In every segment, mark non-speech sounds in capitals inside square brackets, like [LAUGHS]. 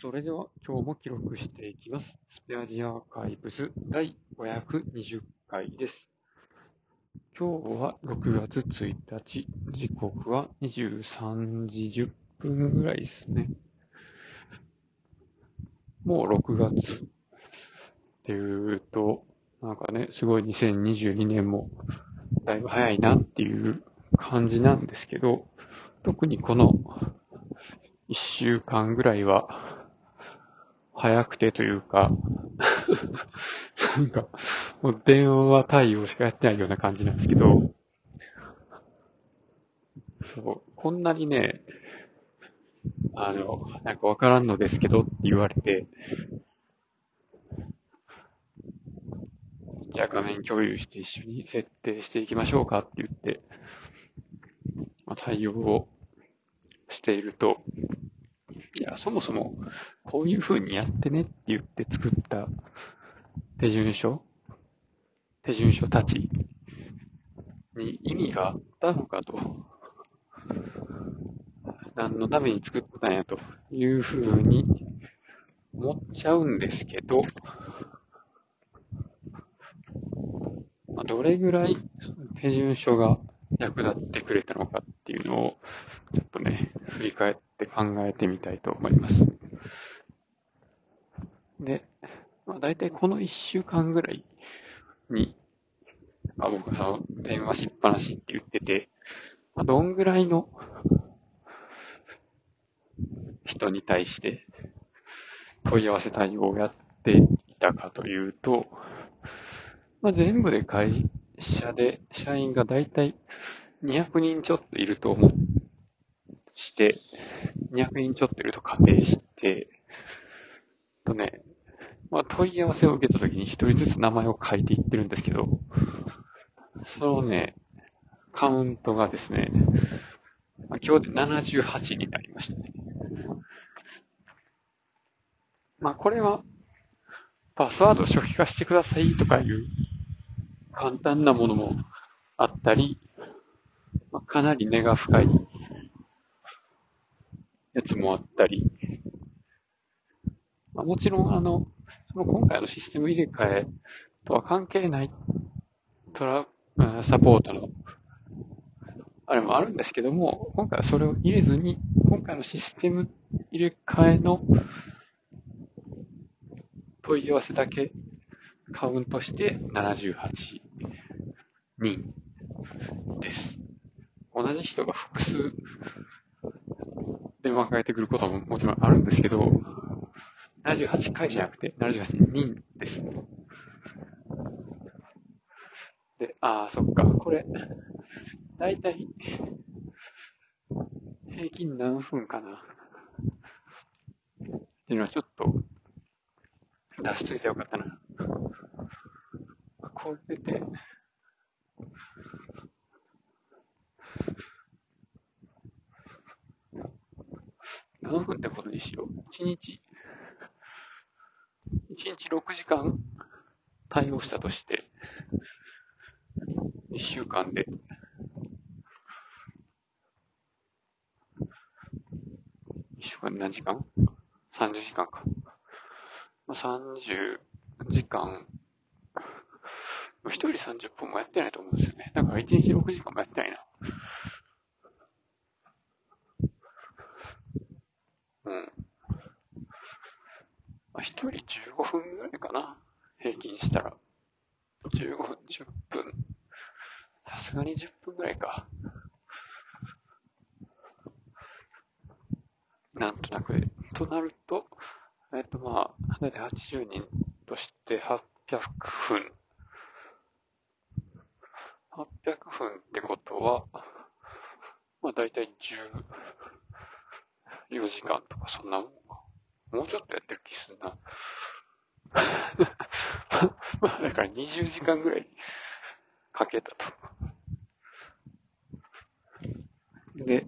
それでは今日も記録していきます。スペアジアアーカイブス第520回です。今日は6月1日、時刻は23時10分ぐらいですね。もう6月っていうと、なんかね、すごい2022年もだいぶ早いなっていう感じなんですけど、特にこの1週間ぐらいは、早くてというか、[LAUGHS] なんか、もう電話対応しかやってないような感じなんですけど、そう、こんなにね、あの、なんかわからんのですけどって言われて、じゃあ画面共有して一緒に設定していきましょうかって言って、まあ、対応をしていると、いや、そもそも、こういう風にやってねって言って作った手順書？手順書たち？に意味があったのかと、何のために作ったんやという風に思っちゃうんですけど、どれぐらい手順書が役立ってくれたのかっていうのを、ちょっとね、振り返って考えてみたいと思います。で、まあ、大体この1週間ぐらいに、まあ、僕はその電話しっぱなしって言ってて、まあ、どんぐらいの人に対して問い合わせ対応をやっていたかというと、まあ、全部で会社で社員が大体200人ちょっといると思うして、200人ちょっといると仮定して、とね、まあ、問い合わせを受けたときに一人ずつ名前を書いていってるんですけど、そのね、カウントがですね、まあ、今日で78になりましたね。まあ、これは、パスワードを初期化してくださいとかいう簡単なものもあったり、まあ、かなり根が深いやつもあったり、まあ、もちろんあの、その今回のシステム入れ替えとは関係ないトラ、サポートのあれもあるんですけども、今回はそれを入れずに、今回のシステム入れ替えの問い合わせだけカウントして78人です。同じ人が複数電話かけてくることももちろんあるんですけど、78回じゃなくて？78人です。で、ああ、そっか、これ、だいたい平均何分かな？っていうのはちょっと出しといてよかったな。これで、何分ってことにしよう。1日、1日6時間対応したとして、1週間で、1週間で何時間 ?30 時間か。まあ、30時間、1人30分もやってないと思うんですよね。だから1日6時間もやってないな。うん。まあ、1人15分ぐらいかな。平均したら。15分、10分。さすがに10分ぐらいか。なんとなく。となると、えっとまあ、だいたい80人として800分。800分ってことは、まあだいたい14時間とかそんなもん。もうちょっとやってる気すんな。[LAUGHS] まあだから20時間ぐらいかけたと。で、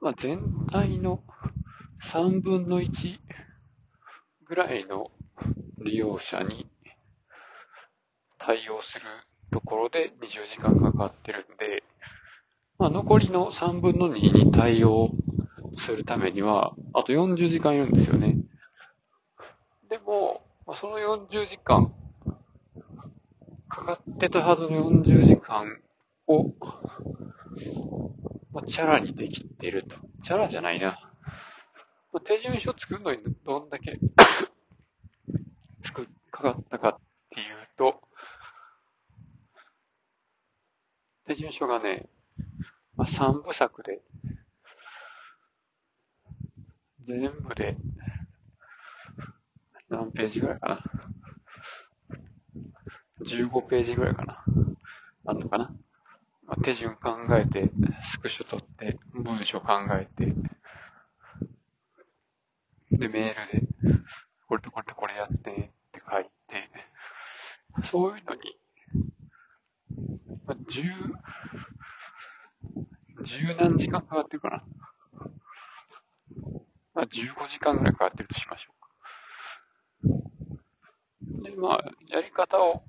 まあ全体の3分の1ぐらいの利用者に対応するところで20時間かかってるんで、まあ、残りの3分の2に対応するためには、あと40時間いるんですよね。でも、その40時間、かかってたはずの40時間を、まあ、チャラにできてると。チャラじゃないな。まあ、手順書作るのにどんだけ作、かかったかっていうと、手順書がね、まあ、3部作で、全部で、何ページぐらいかな？15ページぐらいかな？あんのかな？まあ、手順考えて、スクショ取って、文章考えて、で、メールで、これとこれとこれやってって書いて、そういうのに、まあ、十、十何時間かかってるかな？まあ、15時間ぐらいかかってるとしましょうか。で、まあ、やり方を、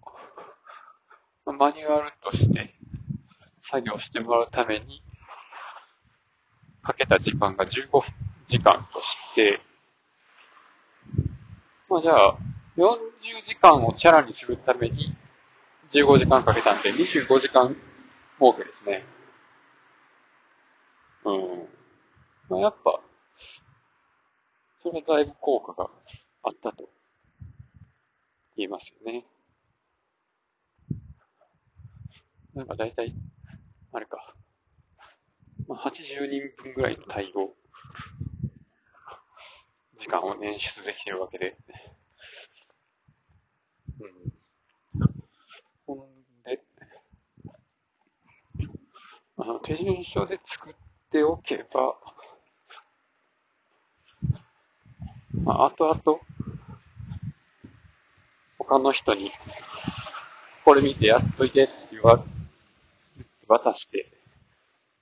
まあ、マニュアルとして作業してもらうために、かけた時間が15時間として、まあじゃあ、40時間をチャラにするために15時間かけたんで25時間儲けですね。うん。まあやっぱ、それはだいぶ効果があったと言えますよね。なんか大体、あれか、まあ、80人分ぐらいの対応、時間を捻出できてるわけで、うん。ほんで、あの、手順書で作っておけば、まあ、後々、他の人に、これ見てやっといてって言わ、渡して、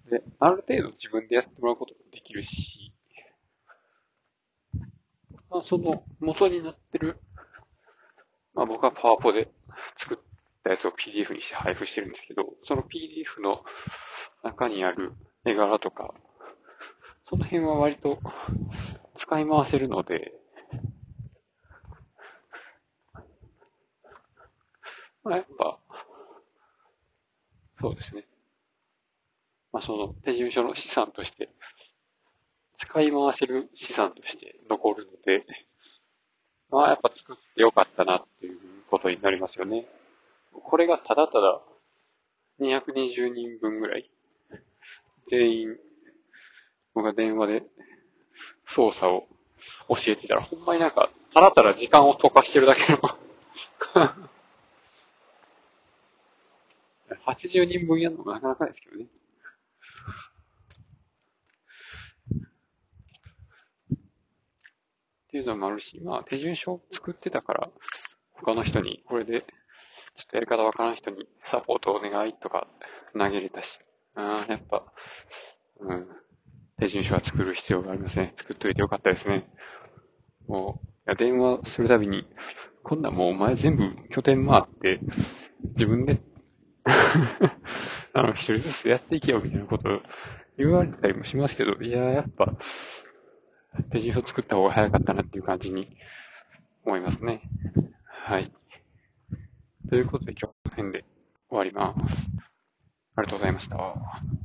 で、ある程度自分でやってもらうこともできるし、まあ、その元になってる、まあ僕はパワポで作ったやつを PDF にして配布してるんですけど、その PDF の中にある絵柄とか、その辺は割と使い回せるので、まあ、やっぱ、そうですね。まあ、その手順書の資産として、使い回せる資産として残るので、まあやっぱ作ってよかったなっていうことになりますよね。これがただただ220人分ぐらい、全員、僕が電話で操作を教えてたら、ほんまになんか、ただただ時間を溶かしてるだけの [LAUGHS] 80人分やるのもなかなかですけどね。っていうのもあるし、まあ、手順書を作ってたから、他の人に、これで、ちょっとやり方わからん人にサポートお願いとか投げれたし、ああ、やっぱ、うん、手順書は作る必要がありますね。作っといてよかったですね。もう、いや電話するたびに、こんなんもうお前全部拠点回って、自分で [LAUGHS] あの、一人ずつやっていけよみたいなこと言われたりもしますけど、いや、やっぱ、手順を作った方が早かったなっていう感じに思いますね。はい。ということで今日はこの辺で終わります。ありがとうございました。